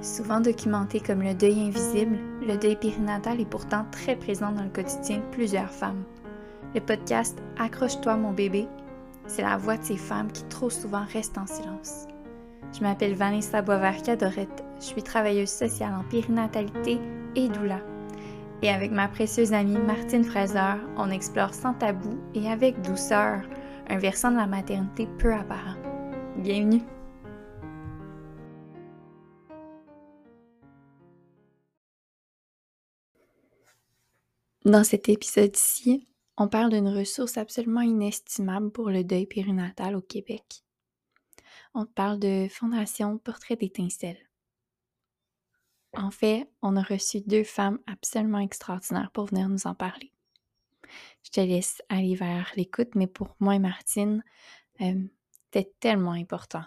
Souvent documenté comme le deuil invisible, le deuil périnatal est pourtant très présent dans le quotidien de plusieurs femmes. Le podcast Accroche-toi mon bébé, c'est la voix de ces femmes qui trop souvent restent en silence. Je m'appelle Vanessa Boisvert-Cadorette, je suis travailleuse sociale en périnatalité et doula. Et avec ma précieuse amie Martine Fraser, on explore sans tabou et avec douceur un versant de la maternité peu apparent. Bienvenue! Dans cet épisode-ci, on parle d'une ressource absolument inestimable pour le deuil périnatal au Québec. On parle de Fondation Portrait d'étincelle. En fait, on a reçu deux femmes absolument extraordinaires pour venir nous en parler. Je te laisse aller vers l'écoute, mais pour moi et Martine, euh, c'était tellement important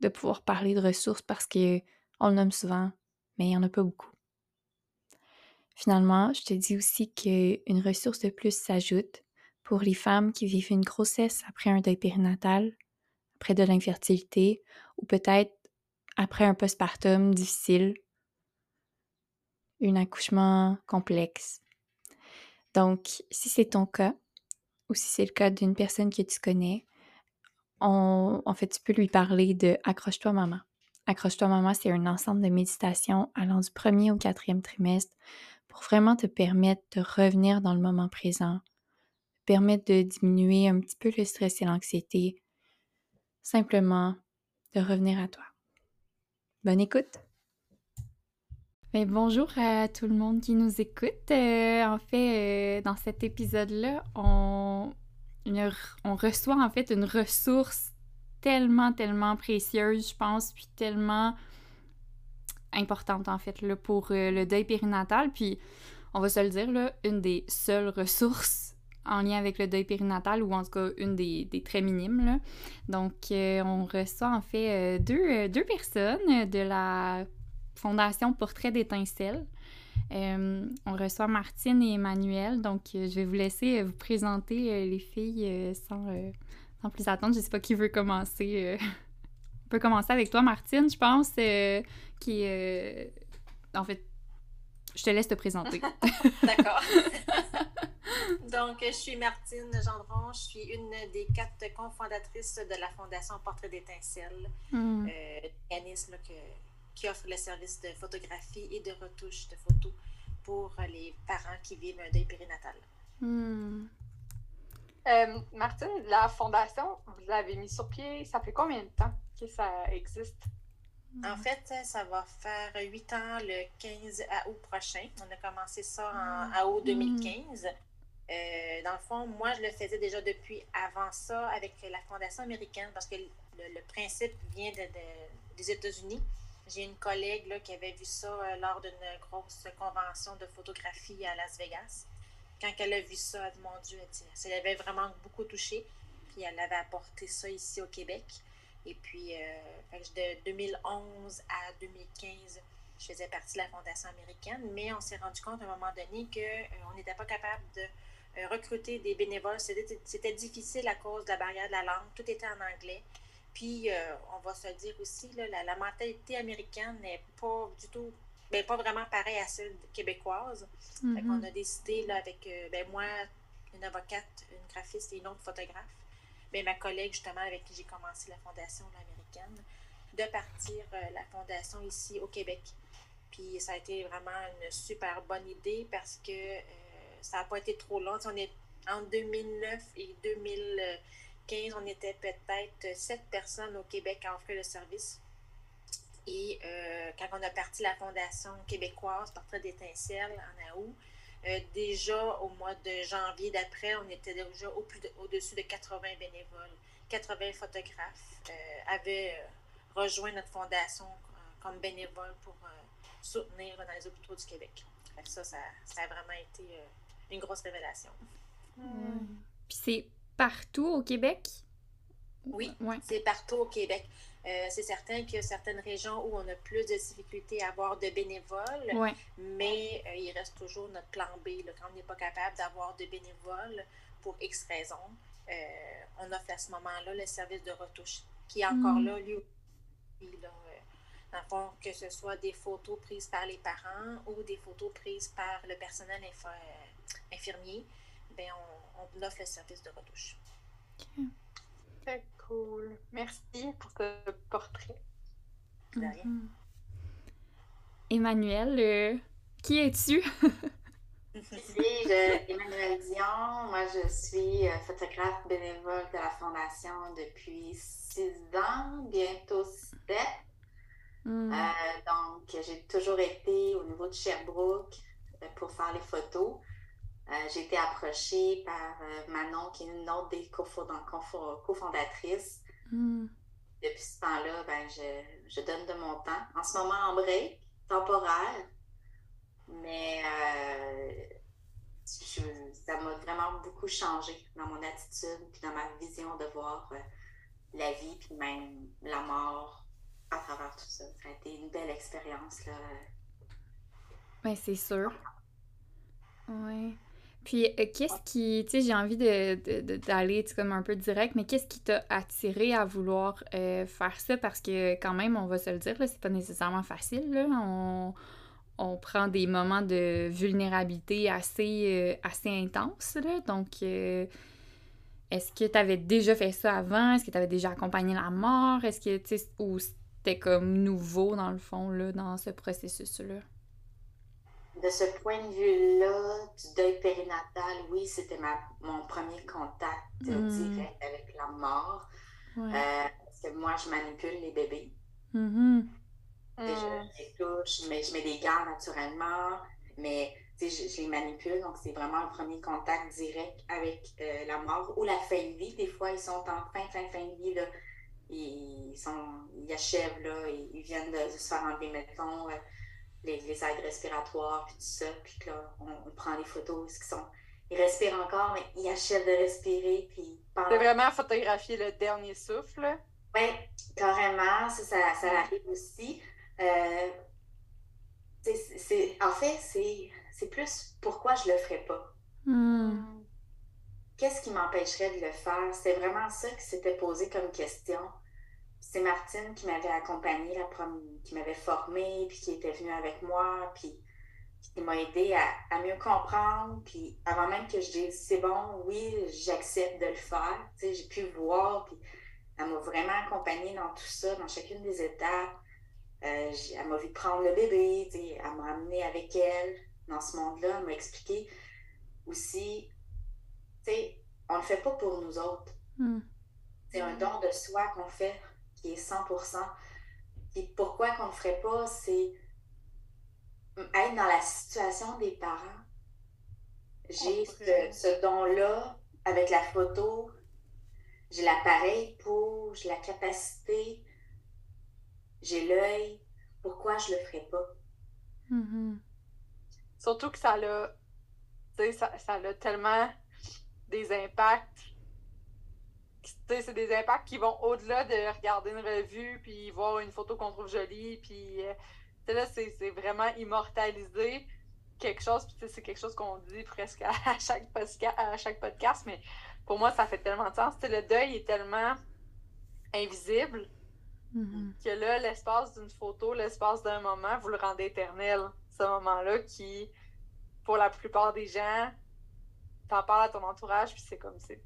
de pouvoir parler de ressources parce qu'on le nomme souvent, mais il n'y en a pas beaucoup. Finalement, je te dis aussi qu'une ressource de plus s'ajoute pour les femmes qui vivent une grossesse après un deuil périnatal, après de l'infertilité ou peut-être après un postpartum difficile, un accouchement complexe. Donc, si c'est ton cas, ou si c'est le cas d'une personne que tu connais, en fait, tu peux lui parler de Accroche-toi maman. Accroche-toi maman, c'est un ensemble de méditations allant du premier au quatrième trimestre pour vraiment te permettre de revenir dans le moment présent, permettre de diminuer un petit peu le stress et l'anxiété, simplement de revenir à toi. Bonne écoute! Mais bonjour à tout le monde qui nous écoute. Euh, en fait, euh, dans cet épisode-là, on, on reçoit en fait une ressource tellement, tellement précieuse, je pense, puis tellement importante en fait là, pour euh, le deuil périnatal. Puis on va se le dire, là, une des seules ressources en lien avec le deuil périnatal, ou en tout cas une des, très minimes. Là. Donc euh, on reçoit en fait euh, deux, deux, personnes de la Fondation Portrait d'étincelle. on reçoit Martine et Emmanuel, donc je vais vous laisser vous présenter les filles sans, sans, plus attendre. Je sais pas qui veut commencer. On peut commencer avec toi, Martine, je pense qui est. Euh, en fait, je te laisse te présenter. D'accord. Donc, je suis Martine Gendron, je suis une des quatre cofondatrices de la Fondation Portrait d'étincelle, mm. euh, organisme qui offre le service de photographie et de retouche de photos pour les parents qui vivent un deuil périnatal. Mm. Euh, Martine, la fondation, vous l'avez mis sur pied, ça fait combien de temps que ça existe? En fait, ça va faire huit ans le 15 août prochain. On a commencé ça en ah. août 2015. Euh, dans le fond, moi, je le faisais déjà depuis avant ça avec la Fondation américaine parce que le, principe vient des États-Unis. J'ai une collègue là, qui avait vu ça euh, lors d'une grosse convention de photographie à Las Vegas. Quand elle a vu ça, elle a dit Mon Dieu, ça l'avait vraiment beaucoup touché. Puis elle avait apporté ça ici au Québec. Et puis, euh, de 2011 à 2015, je faisais partie de la Fondation américaine, mais on s'est rendu compte à un moment donné qu'on euh, n'était pas capable de euh, recruter des bénévoles. C'était difficile à cause de la barrière de la langue. Tout était en anglais. Puis, on va se dire aussi, là, la, mentalité américaine n'est pas du tout, ben, pas vraiment pareille à celle québécoise. On a décidé, là, avec ben, moi, une avocate, une graphiste et une autre photographe, ma collègue, justement, avec qui j'ai commencé la fondation américaine, de partir euh, la fondation ici au Québec. Puis ça a été vraiment une super bonne idée parce que euh, ça n'a pas été trop long. On est en 2009 et 2015, on était peut-être sept personnes au Québec à offrir le service. Et euh, quand on a parti la Fondation québécoise Portrait d'étincelle en août, euh, déjà au mois de janvier d'après, on était déjà au plus au-dessus de 80 bénévoles. 80 photographes euh, avaient rejoint notre fondation comme bénévoles pour soutenir dans les hôpitaux du Québec. Ça, ça, a vraiment été une grosse révélation. Puis c'est partout au Québec? Oui, c'est partout au Québec. Euh, c'est certain qu'il y a certaines régions où on a plus de difficultés à avoir de bénévoles, mais euh, il reste toujours notre plan B. quand on n'est pas capable d'avoir de bénévoles pour X raisons, euh, on offre à ce moment-là le service de retouche, qui est encore mm. là, lui, Dans le fond, que ce soit des photos prises par les parents ou des photos prises par le personnel infirmier, ben on, offre le service de retouche. Cool. Merci pour ce portrait. Mhm. Emmanuel, euh, qui es-tu? Je suis Emmanuel Dion. Moi, je suis euh, photographe bénévole de la Fondation depuis six ans, bientôt sept. Hmm. Euh, donc, j'ai toujours été au niveau de Sherbrooke pour faire les photos. J'ai été approchée par Manon, qui est une autre des cofondatrices. Hmm. Depuis ce temps-là, ben, je, je, donne de mon temps. En ce moment, en break, temporaire. Mais euh, ça m'a vraiment beaucoup changé dans mon attitude, puis dans ma vision de voir euh, la vie, puis même la mort à travers tout ça. Ça a été une belle expérience. là. Ben, c'est sûr. Oui. Puis, euh, qu'est-ce qui, tu sais, j'ai envie d'aller de, de, comme un peu direct, mais qu'est-ce qui t'a attiré à vouloir faire ça? Parce que, quand même, on va se le dire, c'est pas nécessairement facile, là. On, on prend des moments de vulnérabilité assez, euh, assez intenses. Là. Donc, euh, est-ce que tu avais déjà fait ça avant? Est-ce que tu avais déjà accompagné la mort? Est-ce que, tu ou c'était comme nouveau, dans le fond, là, dans ce processus-là? De ce point de vue-là, du deuil périnatal, oui, c'était mon premier contact hmm. direct avec la mort. Euh, parce que moi, je manipule les bébés. Mm-hmm. Déjà, mm. je les touche, mais je mets des gants naturellement, mais je, je, les manipule. Donc, c'est vraiment un premier contact direct avec euh, la mort ou la fin de vie. Des fois, ils sont en fin, fin, fin de vie. Là. Ils, sont, ils achèvent, là, ils, viennent de, se faire enlever, mettons, euh, les, les, aides respiratoires, puis tout ça. Puis là, on, prend les photos. Ils, sont, ils respirent encore, mais ils achèvent de respirer. Puis C'est vraiment photographier le dernier souffle. Oui, carrément. Ça, ça, ça arrive aussi. Euh, c'est, en fait, c'est, plus pourquoi je le ferais pas. Hmm. Qu'est-ce qui m'empêcherait de le faire? C'est vraiment ça qui s'était posé comme question. C'est Martine qui m'avait accompagnée, la qui m'avait formée, puis qui était venue avec moi, puis qui m'a aidé à, mieux comprendre. Puis avant même que je dise c'est bon, oui, j'accepte de le faire, j'ai pu voir, puis elle m'a vraiment accompagnée dans tout ça, dans chacune des étapes. Euh, elle m'a vu prendre le bébé, elle m'a amené avec elle dans ce monde-là, elle m'a expliqué aussi, on ne le fait pas pour nous autres. Hmm. C'est un don de soi qu'on fait qui est 100%. Puis pourquoi qu'on ne le ferait pas, c'est être dans la situation des parents. J'ai ce, ce don-là avec la photo, j'ai l'appareil pour, j'ai la capacité j'ai l'œil, pourquoi je le ferais pas? Mm-hmm. Surtout que ça a, ça, ça a tellement des impacts. C'est des impacts qui vont au-delà de regarder une revue puis voir une photo qu'on trouve jolie. Puis euh, là, c'est vraiment immortalisé quelque chose. Puis c'est quelque chose qu'on dit presque à chaque, podcast, à chaque podcast. Mais pour moi, ça fait tellement de sens. le deuil est tellement invisible Mm-hmm. Que là, l'espace d'une photo, l'espace d'un moment, vous le rendez éternel. Ce moment-là qui, pour la plupart des gens, t'en parles à ton entourage, puis c'est comme, c'est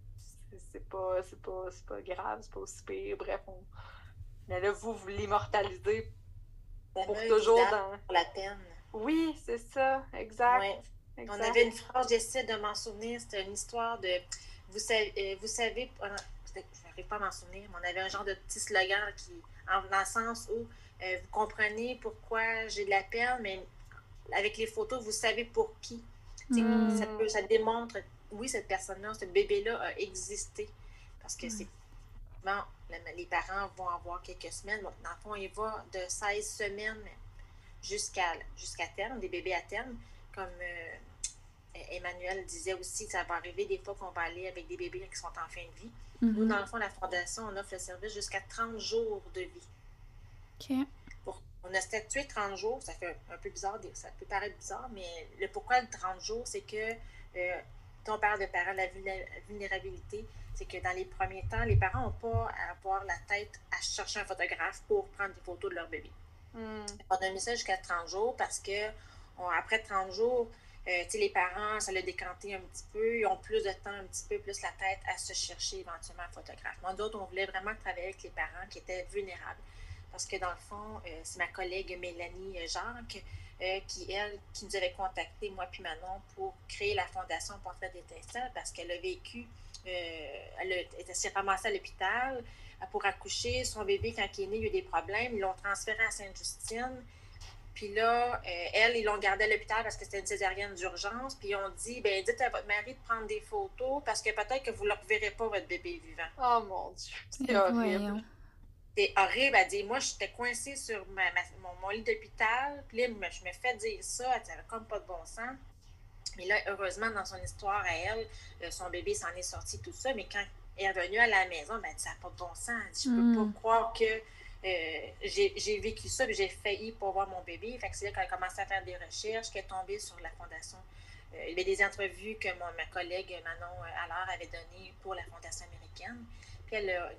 pas, pas, pas grave, c'est pas aussi pire, bref. Mais là, vous, vous l'immortalisez pour toujours dans... Pour la peine. Oui, c'est ça, exact. On avait une phrase, j'essaie de m'en souvenir, c'était une histoire de... Vous savez, euh, vous savez je n'arrive pas à m'en souvenir, mais on avait un genre de petit slogan qui dans le sens où euh, vous comprenez pourquoi j'ai de la peine, mais avec les photos, vous savez pour qui. Hmm. Ça, démontre, oui, cette personne-là, ce bébé-là a existé. Parce que c'est. Bon, les parents vont avoir quelques semaines. dans le fond, il va de 16 semaines jusqu'à jusqu'à terme, des bébés à terme. Comme euh, Emmanuel disait aussi, ça va arriver des fois qu'on va aller avec des bébés qui sont en fin de vie. Nous, mhm. dans le fond, la Fondation, on offre le service jusqu'à 30 jours de vie. OK. on a statué 30 jours, ça fait un peu bizarre, ça peut paraître bizarre, mais le pourquoi de 30 jours, c'est que euh, on parle de parents, la vulnérabilité, c'est que dans les premiers temps, les parents n'ont pas à avoir la tête à chercher un photographe pour prendre des photos de leur bébé. Hmm. On a mis ça jusqu'à 30 jours parce que après 30 jours, euh, les parents, ça l'a décanté un petit peu. Ils ont plus de temps, un petit peu plus la tête à se chercher éventuellement un photographe. Moi, d'autres, on voulait vraiment travailler avec les parents qui étaient vulnérables. Parce que dans le fond, euh, c'est ma collègue Mélanie Jacques euh, qui, elle, qui nous avait contacté, moi puis Manon, pour créer la Fondation Portrait d'étincelle parce qu'elle a vécu, elle, s'est ramassée à l'hôpital pour accoucher. Son bébé, quand il est né, il a eu des problèmes. Ils l'ont transféré à Sainte-Justine. Puis là, euh, elle, ils l'ont gardée à l'hôpital parce que c'était une césarienne d'urgence. Puis ils ont dit, ben dites à votre mari de prendre des photos parce que peut-être que vous ne reverrez pas, votre bébé vivant. Oh mon Dieu, c'est horrible. C'est horrible. Elle dit, moi, j'étais coincée sur mon, lit d'hôpital. Puis là, je me fais dire ça. Elle comme pas de bon sens. Mais là, heureusement, dans son histoire à elle, euh, son bébé s'en est sorti, tout ça. Mais quand elle est revenue à la maison, ben, elle dit, ça n'a pas de bon sens. Elle dit, je ne peux mm. pas croire que euh, j'ai vécu ça, j'ai failli pour voir mon bébé. Fait que c'est là qu'elle a commencé à faire des recherches, qu'elle est tombée sur la fondation. Euh, il y avait des entrevues que ma collègue Manon Allard avait données pour la Fondation américaine. Puis elle a,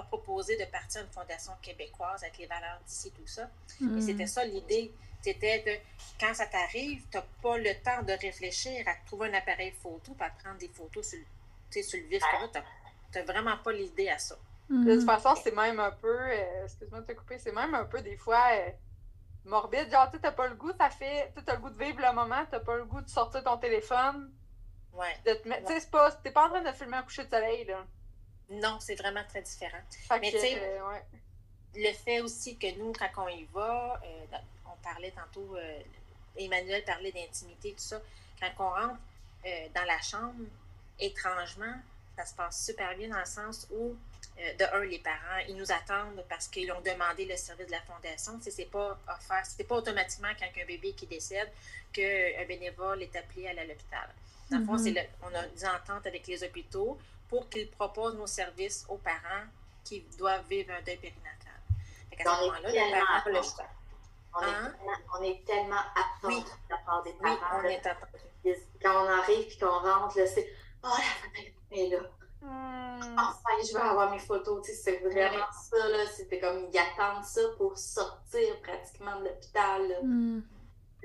proposé de partir à une fondation québécoise avec les valeurs d'ici, tout ça. Et mm. c'était ça l'idée. C'était de, quand ça t'arrive, tu n'as pas le temps de réfléchir à trouver un appareil photo, pour prendre des photos sur, sur le vif. Tu n'as vraiment pas l'idée à ça. De toute façon, c'est même un peu, euh, excuse-moi de te couper, c'est même un peu des fois euh, morbide. Genre, tu n'as pas le goût, ça fait, tu as le goût de vivre le moment, tu n'as pas le goût de sortir ton téléphone. Ouais. Tu sais, c'est pas, t'es pas en train de filmer un coucher de soleil, là. Non, c'est vraiment très différent. Mais tu sais, euh, le fait aussi que nous, quand on y va, on parlait tantôt, Emmanuel parlait d'intimité, tout ça, quand on rentre dans la chambre, étrangement, ça se passe super bien dans le sens où euh, de un, les parents, ils nous attendent parce qu'ils ont demandé le service de la fondation. C'est pas offert, c'est pas automatiquement quand un bébé qui décède qu'un bénévole est appelé à l'hôpital. Dans le fond, mm-hmm. on a des ententes avec les hôpitaux pour qu'ils proposent nos services aux parents qui doivent vivre un deuil périnatal. À ce moment-là, les parents le choix. Hein? On, est tellement attendus oui. de la part des parents. Oui, on est attendus. Quand on arrive et qu'on rentre, c'est « Oh, la est là! » Hmm. Enfin, je vais avoir mes photos. C'est vraiment ça. Là. C'était comme ils attendent ça pour sortir pratiquement de l'hôpital. Hmm.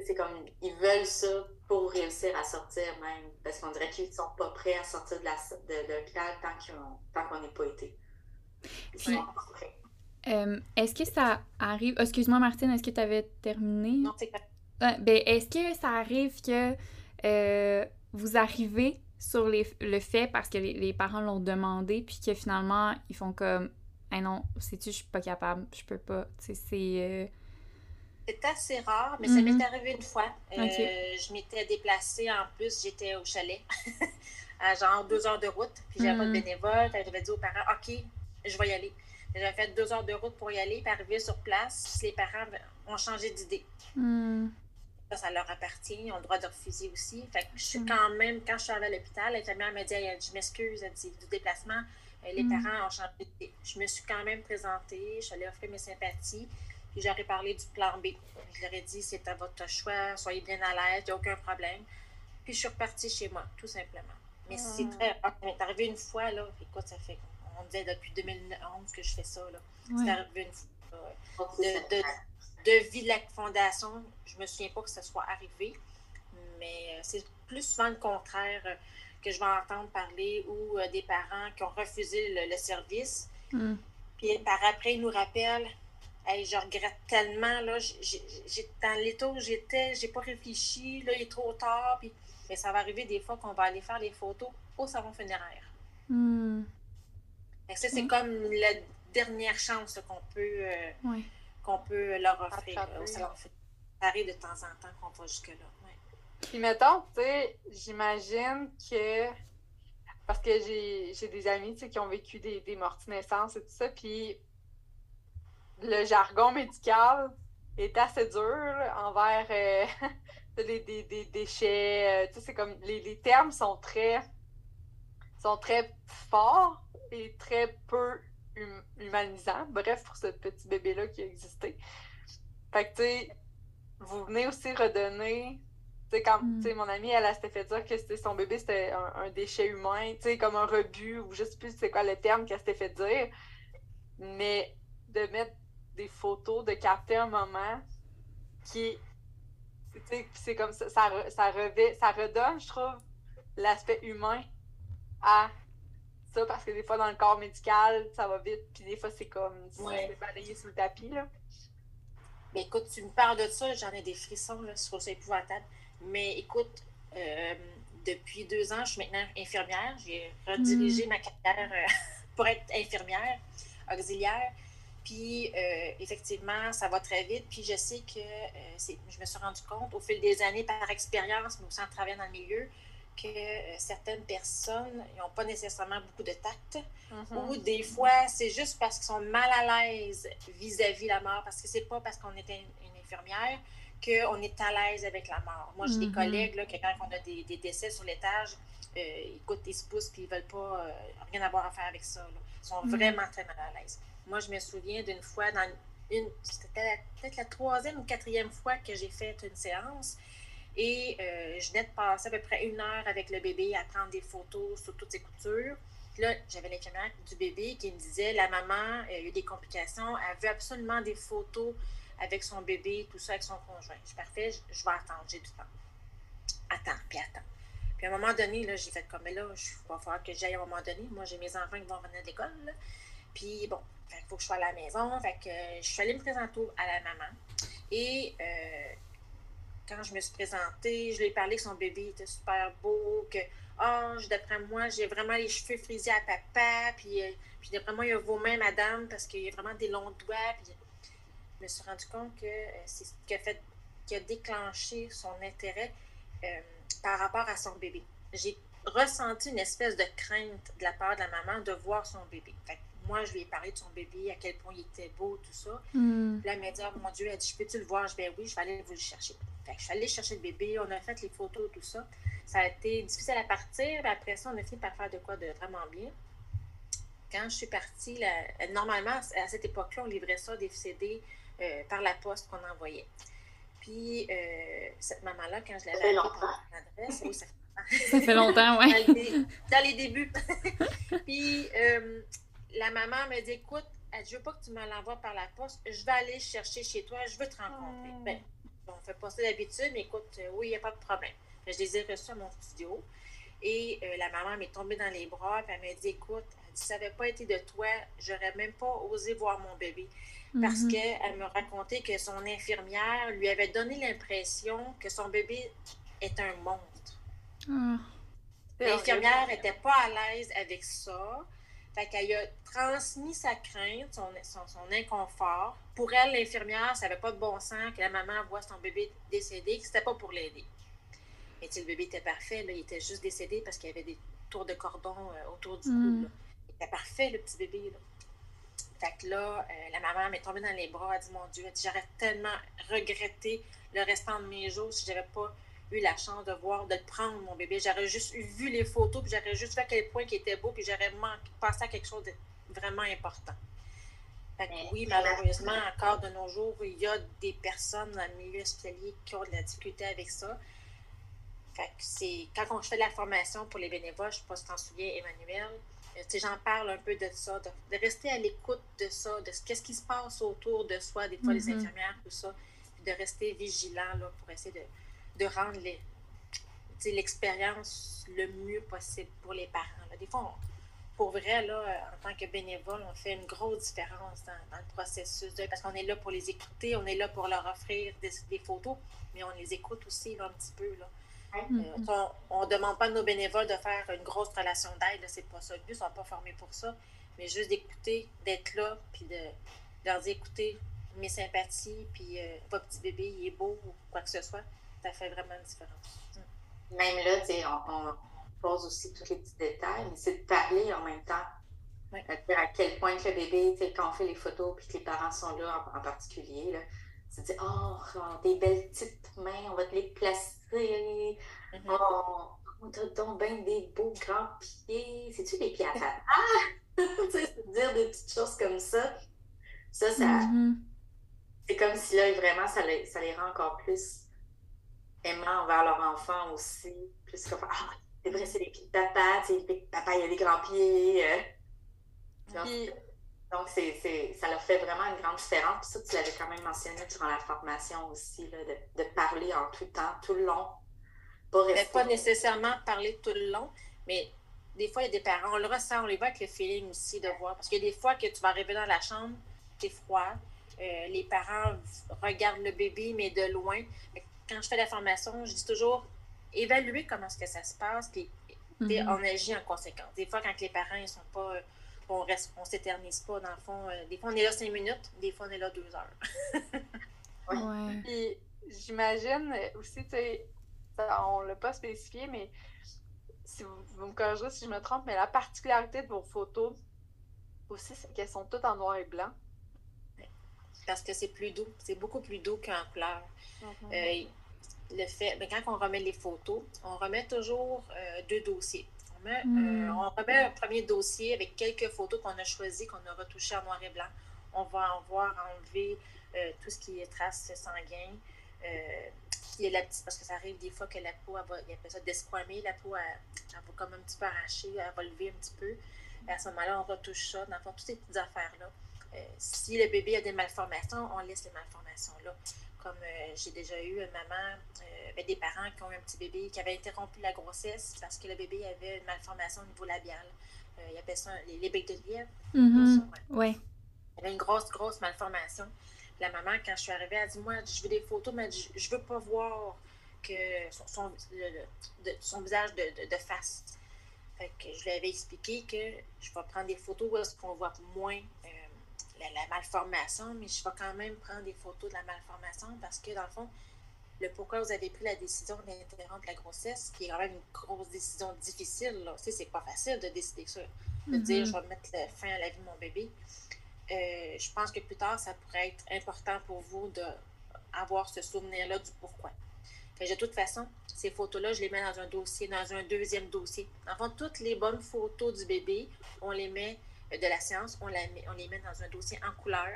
C'est comme ils veulent ça pour réussir à sortir même. Parce qu'on dirait qu'ils ne sont pas prêts à sortir de, l'hôpital tant qu'on n'est pas été. Euh, est-ce que ça arrive. Excuse-moi, Martine, est-ce que tu avais terminé? Non, c'est pas. ben, est-ce que ça arrive que euh, vous arrivez sur les, le fait parce que les, parents l'ont demandé, puis que finalement, ils font comme Ah non, sais-tu, je suis pas capable, je peux pas. Tu sais, c'est. Euh, c'est assez rare, mais ça m'est mhm. arrivé une fois. Euh, je m'étais déplacée en plus, j'étais au chalet, à genre deux heures de route, puis j'avais pas de mhm. bénévole. J'avais dit aux parents Ok, je vais y aller. J'avais fait deux heures de route pour y aller, puis arriver sur place, les parents ont changé d'idée. Mhm ça, ça leur appartient. Ils ont le droit de refuser aussi. Fait que je suis mm. quand même, quand je suis arrivée à l'hôpital, l'infirmière m'a dit Je m'excuse, elle dit du déplacement. Euh, les mm. parents ont changé Je me suis quand même présentée, je suis allée offrir mes sympathies, puis j'aurais parlé du plan B. Je leur ai dit C'est à votre choix, soyez bien à l'aise, il n'y a aucun problème. Puis je suis repartie chez moi, tout simplement. Mais c'est mm. très. M'est arrivé une fois, là. Écoute, ça fait. On disait depuis 2011 que je fais ça, là. C'est arrivé une fois. de, de vie de la fondation, je me souviens pas que ça soit arrivé, mais euh, c'est plus souvent le contraire euh, que je vais entendre parler ou euh, des parents qui ont refusé le, service. Hmm. Puis par après, ils nous rappellent hey, je regrette tellement, là, j'ai, dans l'état où j'étais, j'ai pas réfléchi, là, il est trop tard. Puis, mais ça va arriver des fois qu'on va aller faire les photos au salon funéraire. Hmm. Ça, c'est comme la dernière chance qu'on peut qu'on peut leur offrir au salon Ça arrive de temps en temps qu'on va jusque-là. Puis mettons, tu sais, j'imagine que. Parce que j'ai des amis qui ont vécu des, des morts naissance et tout ça, puis le jargon médical est assez dur envers euh, les, des, déchets. Euh, tu sais, c'est comme les, les, termes sont très sont très forts et très peu hum, humanisants. Bref, pour ce petit bébé-là qui a existé. Fait que, tu sais, vous venez aussi redonner. Tu sais, quand mm. mon amie, elle, a s'était fait dire que son bébé, c'était un, déchet humain, tu sais, comme un rebut, ou je sais plus c'est quoi le terme qu'elle s'était fait dire. Mais de mettre des photos, de capter un moment qui c'est comme ça, ça, ça, ça redonne, je trouve, l'aspect humain à ça, parce que des fois, dans le corps médical, ça va vite, puis des fois, c'est comme, ouais. c'est balayé sous le tapis, là. Mais écoute, tu me parles de ça, j'en ai des frissons, là, je trouve ça épouvantable. Mais écoute, euh, depuis deux ans, je suis maintenant infirmière. J'ai redirigé mm. ma carrière euh, pour être infirmière auxiliaire. Puis, euh, effectivement, ça va très vite. Puis, je sais que je me suis rendu compte au fil des années, par expérience, mais aussi en travaillant dans le milieu, que certaines personnes n'ont pas nécessairement beaucoup de tact. Mm-hmm. Ou des fois, c'est juste parce qu'ils sont mal à l'aise vis-à-vis la mort. Parce que c'est pas parce qu'on est une infirmière qu'on est à l'aise avec la mort. Moi, j'ai des mm-hmm. collègues là, que quand on a des, décès sur l'étage, euh, écoute, ils se poussent et ils veulent pas euh, rien avoir à faire avec ça. Ils sont mm-hmm. vraiment très mal à l'aise. Moi, je me souviens d'une fois, dans une, c'était peut-être la troisième ou quatrième fois que j'ai fait une séance. Et euh, je venais de passer à peu près une heure avec le bébé à prendre des photos sur toutes ses coutures. Puis là, j'avais l'infirmière du bébé qui me disait la maman a eu des complications, elle veut absolument des photos avec son bébé, tout ça, avec son conjoint. Je suis parfait, je, vais attendre, j'ai du temps. Attends, puis attends. Puis à un moment donné, là, j'ai fait comme, mais là, il va falloir que j'aille à un moment donné. Moi, j'ai mes enfants qui vont venir de l'école. Puis bon, il faut que je sois à la maison. Fait que euh, je suis allée me présenter à la maman. Et euh, quand je me suis présentée, je lui ai parlé que son bébé était super beau, que, oh, d'après moi, j'ai vraiment les cheveux frisés à papa, puis, euh, puis d'après moi, il a vos mains, madame, parce qu'il y a vraiment des longs doigts, puis je me suis rendu compte que c'est ce qui a, fait, qui a déclenché son intérêt par rapport à son bébé. J'ai ressenti une espèce de crainte de la part de la maman de voir son bébé. Moi, je lui ai parlé de son bébé, à quel point il était beau, tout ça. Mm. Là, elle m'a dit, oh, mon Dieu, elle dit, je peux-tu le voir? Je dis, ben oui, je vais aller vous le chercher. je suis allée chercher le bébé, on a fait les photos, tout ça. Ça a été difficile à partir, mais après ça, on a fini par faire de quoi de vraiment bien. Quand je suis partie, normalement, à cette époque-là, on livrait ça, des CD euh, par la poste qu'on envoyait. Puis, euh, cette maman-là, quand je l'avais appelée pour l'adresse, oui, ça fait Ça fait longtemps, oui. dans, les débuts. puis, euh, la maman me dit Écoute, Je veux pas que tu me l'envoies par la poste, je vais aller chercher chez toi, je veux te rencontrer. Oh. Ben, bon, on fait pas ça d'habitude, mais écoute, oui, il n'y a pas de problème. Je les ai reçus à mon studio. Et la maman m'est tombée dans les bras, puis elle m'a dit Écoute, si ça n'avait pas été de toi, j'aurais même pas osé voir mon bébé parce mhm. qu'elle me racontait que son infirmière lui avait donné l'impression que son bébé est un monstre. Ah. L'infirmière n'était pas à l'aise avec ça. Fait qu'elle a transmis sa crainte, son, son, inconfort. Pour elle, l'infirmière, ça n'avait pas de bon sens que la maman voit son bébé décédé, que c'était pas pour l'aider. Mais le bébé était parfait, il était juste décédé parce qu'il y avait des tours de cordon euh, autour du cou. Mhm. Il était parfait, le petit bébé. Là. Fait que là, euh, la maman m'est tombée dans les bras, elle a dit Mon Dieu, j'aurais tellement regretté le restant de mes jours si je n'avais pas eu la chance de voir, de prendre, mon bébé. J'aurais juste vu les photos, puis j'aurais juste vu à quel point il était beau, puis j'aurais pensé à quelque chose de vraiment important. Fait que oui, malheureusement, encore de nos jours, il y a des personnes dans le milieu hospitalier qui ont de la difficulté avec ça. Fait que c'est quand on fait la formation pour les bénévoles, je ne sais pas si tu t'en souviens, Emmanuel, euh, j'en parle un peu de ça, de, rester à l'écoute de ça, de qu'est-ce qui se passe autour de soi, des fois les mm-hmm. infirmières, tout ça, puis de rester vigilant là, pour essayer de, de rendre l'expérience le mieux possible pour les parents. Des fois, pour vrai, là, euh, en tant que bénévole, on fait une grosse différence dans, le processus, parce qu'on est là pour les écouter, on est là pour leur offrir des, des photos, mais on les écoute aussi un petit peu. Là. Euh, on ne demande pas à nos bénévoles de faire une grosse relation d'aide, c'est pas ça. Le but, ils ne sont pas formés pour ça. Mais juste d'écouter, d'être là, puis de, leur dire écoutez, mes sympathies, puis euh, votre petit bébé, il est beau, ou quoi que ce soit, ça fait vraiment une différence. Mm. Même là, tu sais, on, pose aussi tous les petits détails, mais c'est de parler en même temps. À quel point que le bébé, tu sais, quand on fait les photos, puis que les parents sont là en, particulier, là, c'est de dire oh, des belles petites mains, on va te les placer Mm Oh, on t'a donc bien des beaux grands pieds. C'est-tu des pieds à papa? tu sais, dire des petites choses comme ça. Ça, ça. Mm-hmm. C'est comme si là, vraiment, ça les, ça les rend encore plus aimants envers leur enfant aussi. Plus comme, ah, c'est vrai, c'est des pieds de papa. Tu sais, papa, il a des grands pieds. Euh. Donc, ça leur fait vraiment une grande différence. Puis ça, tu l'avais quand même mentionné durant la formation aussi, là, de, de, parler en tout temps, tout le long. Pas, pas nécessairement parler tout le long, mais des fois, il y a des parents, on le ressent, on les voit avec le feeling aussi de voir. Parce a des fois que tu vas arriver dans la chambre, c'est froid, euh, les parents regardent le bébé, mais de loin. Quand je fais la formation, je dis toujours évaluer comment est-ce que ça se passe, puis mm-hmm. on agit en conséquence. Des fois, quand les parents ne sont pas on reste, on s'éternise pas dans le fond. Euh, des fois, on est là cinq minutes, des fois, on est là deux heures. ouais. Puis, j'imagine aussi, tu sais, on l'a pas spécifié, mais si vous, me corrigerez si je me trompe, mais la particularité de vos photos aussi, c'est qu'elles sont toutes en noir et blanc. Parce que c'est plus doux. C'est beaucoup plus doux qu'en couleur. Euh, le fait, mais quand on remet les photos, on remet toujours euh, deux dossiers. Euh, hmm. on remet un premier dossier avec quelques photos qu'on a choisies, qu'on a retouchées en noir et blanc. On va en voir enlever euh, tout ce qui est traces sanguines. Euh, il la petite, parce que ça arrive des fois que la peau, elle va, il appelle ça desquamer, la peau, elle, va comme un petit peu arracher, elle va lever un petit peu. Et à ce moment-là, on retouche ça, dans le fond, toutes ces petites affaires-là. si le bébé a des malformations, on laisse les malformations-là comme euh, j'ai déjà eu une maman, euh, ben, des parents qui ont eu un petit bébé qui avait interrompu la grossesse parce que le bébé avait une malformation au niveau labial. Euh, il appelle ça les, les becs de lièvre. Mm-hmm. ouais. Il avait une grosse, grosse malformation. La maman, quand je suis arrivée, elle dit Moi, je veux des photos, mais je ne veux pas voir que son, son, visage de, de, face. Fait que je lui avais expliqué que je vais prendre des photos où est-ce qu'on voit moins la, malformation, mais je vais quand même prendre des photos de la malformation parce que, dans le fond, le pourquoi vous avez pris la décision d'interrompre la grossesse, qui est quand même une grosse décision difficile, là. Tu c'est pas facile de décider ça, de dire mm-hmm. je vais mettre fin à la vie de mon bébé. Euh, je pense que plus tard, ça pourrait être important pour vous d'avoir ce souvenir-là du pourquoi. de toute façon, ces photos-là, je les mets dans un dossier, dans un deuxième dossier. En fait, toutes les bonnes photos du bébé, on les met de la science, on, la on les met dans un dossier en couleur,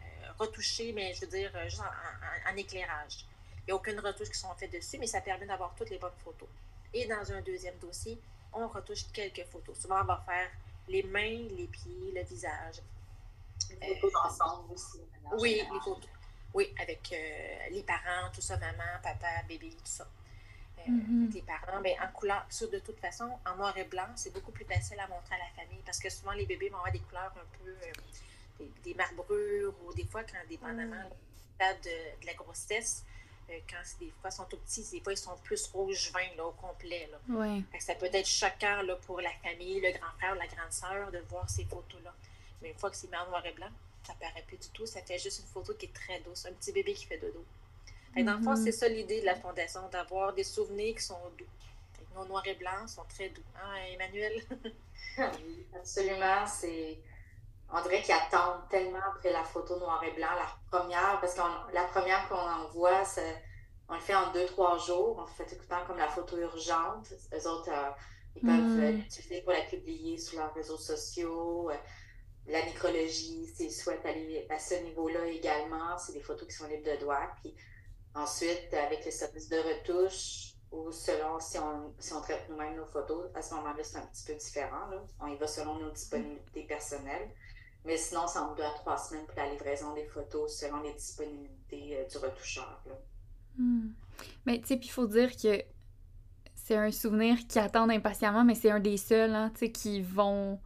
euh, retouché, mais je veux dire, euh, juste en, éclairage. Il n'y a aucune retouche qui sont faites dessus, mais ça permet d'avoir toutes les bonnes photos. Et dans un deuxième dossier, on retouche quelques photos. Souvent, on va faire les mains, les pieds, le visage. Les photos ensemble aussi. Oui, les photos. Oui, avec euh, les parents, tout ça, maman, papa, bébé, tout ça. Mm-hmm. les parents, ben, en couleur, de toute façon, en noir et blanc, c'est beaucoup plus facile à montrer à la famille parce que souvent les bébés vont avoir des couleurs un peu, euh, des, marbrures ou des fois, quand dépendamment mm. de, de, la grossesse, euh, quand des fois ils sont tout petits, des fois ils sont plus rouge vin là, au complet. Là. ça peut être choquant là, pour la famille, le grand frère ou la grande sœur de voir ces photos-là. Mais une fois que c'est mis en noir et blanc, ça paraît plus du tout. Ça fait juste une photo qui est très douce, un petit bébé qui fait dodo. Fait dans le fond, c'est mm-hmm. ça l'idée de la fondation, d'avoir des souvenirs qui sont doux. nos noirs et blancs sont très doux. Hein, Emmanuel? Absolument. C'est. On dirait qu'ils attendent tellement après la photo noir et blanc, la première, parce que la première qu'on envoie, on le fait en deux, trois jours. On fait tout le temps comme la photo urgente. Eux autres, euh, ils peuvent mm-hmm. l'utiliser pour la publier sur leurs réseaux sociaux. Euh, la nécrologie, s'ils souhaitent aller à ce niveau-là également, c'est des photos qui sont libres de droit. Puis Ensuite, avec les services de retouche, ou selon si on, si on traite nous-mêmes nos photos, à ce moment-là, c'est un petit peu différent. Là. On y va selon nos disponibilités personnelles. Mais sinon, ça en deux à trois semaines pour la livraison des photos selon les disponibilités euh, du retoucheur. Hmm. Mais tu sais, puis il faut dire que c'est un souvenir qui attendent impatiemment, mais c'est un des seuls hein, qui vont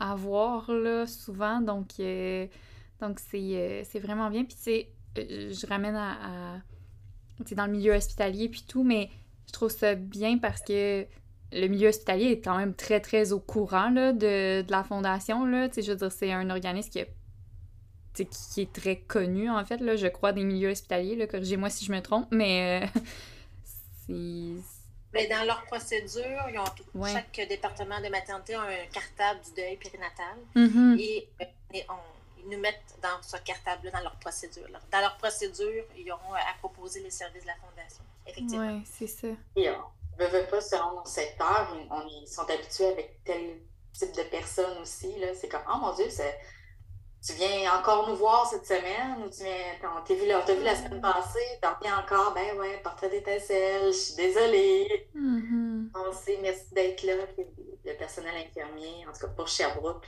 avoir là, souvent. Donc, euh, donc c'est, euh, c'est vraiment bien. Puis tu sais, je ramène à dans le milieu hospitalier puis tout, mais je trouve ça bien parce que le milieu hospitalier est quand même très, très au courant là, de, la fondation. Là. Je veux dire, c'est un organisme qui, qui est très connu, en fait, là, je crois, des milieux hospitaliers. Corrigez-moi si je me trompe, mais euh, c'est... Mais dans leur procédure, ils ont chaque département de maternité a un cartable du deuil périnatal. Mm-hmm. Et, euh, et on, nous mettent dans ce cartable dans leur procédure. Dans leur procédure, ils auront à proposer les services de la Fondation. Effectivement. Oui, c'est ça. Et on ne veut pas, selon mon secteur, on, ils sont habitués avec tel type de personnes aussi. C'est comme, oh mon Dieu, tu viens encore nous voir cette semaine ou tu viens, on t'a vu, vu, la semaine passée, t'en viens encore, ben ouais, portrait d'étincelle, je suis désolée. Mm-hmm. On sait, merci d'être là. Le personnel infirmier, en tout cas pour Sherbrooke,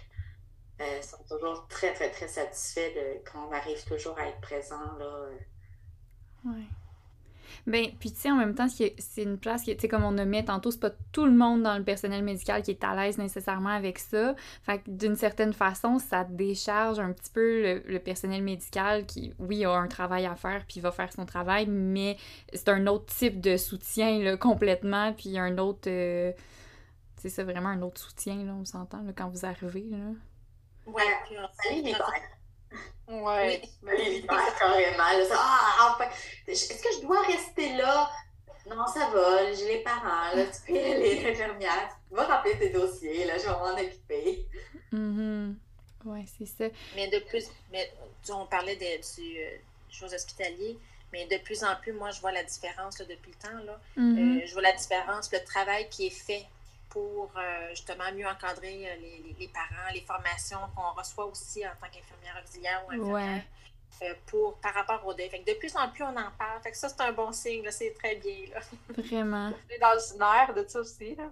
euh, sont toujours très, très, très satisfaits de, qu'on arrive toujours à être présent. Là. Ouais. Ben, puis tu sais, en même temps, c'est une place qui, tu sais, comme on mis tantôt, c'est pas tout le monde dans le personnel médical qui est à l'aise nécessairement avec ça. Fait que d'une certaine façon, ça décharge un petit peu le, personnel médical qui, oui, a un travail à faire puis va faire son travail, mais c'est un autre type de soutien, là, complètement, puis un autre. Euh, tu sais, c'est vraiment un autre soutien, là, on s'entend, quand vous arrivez, là. Ouais, puis on les Ouais. Oui, carrément. ah, enfin, est-ce que je dois rester là? Non, ça va, j'ai les parents, là, tu peux aller, l'infirmière. Va remplir tes dossiers, là, je vais m'en occuper. Mm Oui, c'est ça. Mais de plus, mais, on parlait de, du euh, choses hospitalières, mais de plus en plus, moi, je vois la différence là, depuis le temps. Là. Mm-hmm. Euh, je vois la différence, le travail qui est fait pour euh, justement mieux encadrer euh, les, les, parents, les formations qu'on reçoit aussi en tant qu'infirmière auxiliaire ou infirmière. Euh, pour, par rapport au deuil. Fait de plus en plus, on en parle. Fait que ça, c'est un bon signe. C'est très bien. Là. Vraiment. Dans le nerf de ça aussi. Là.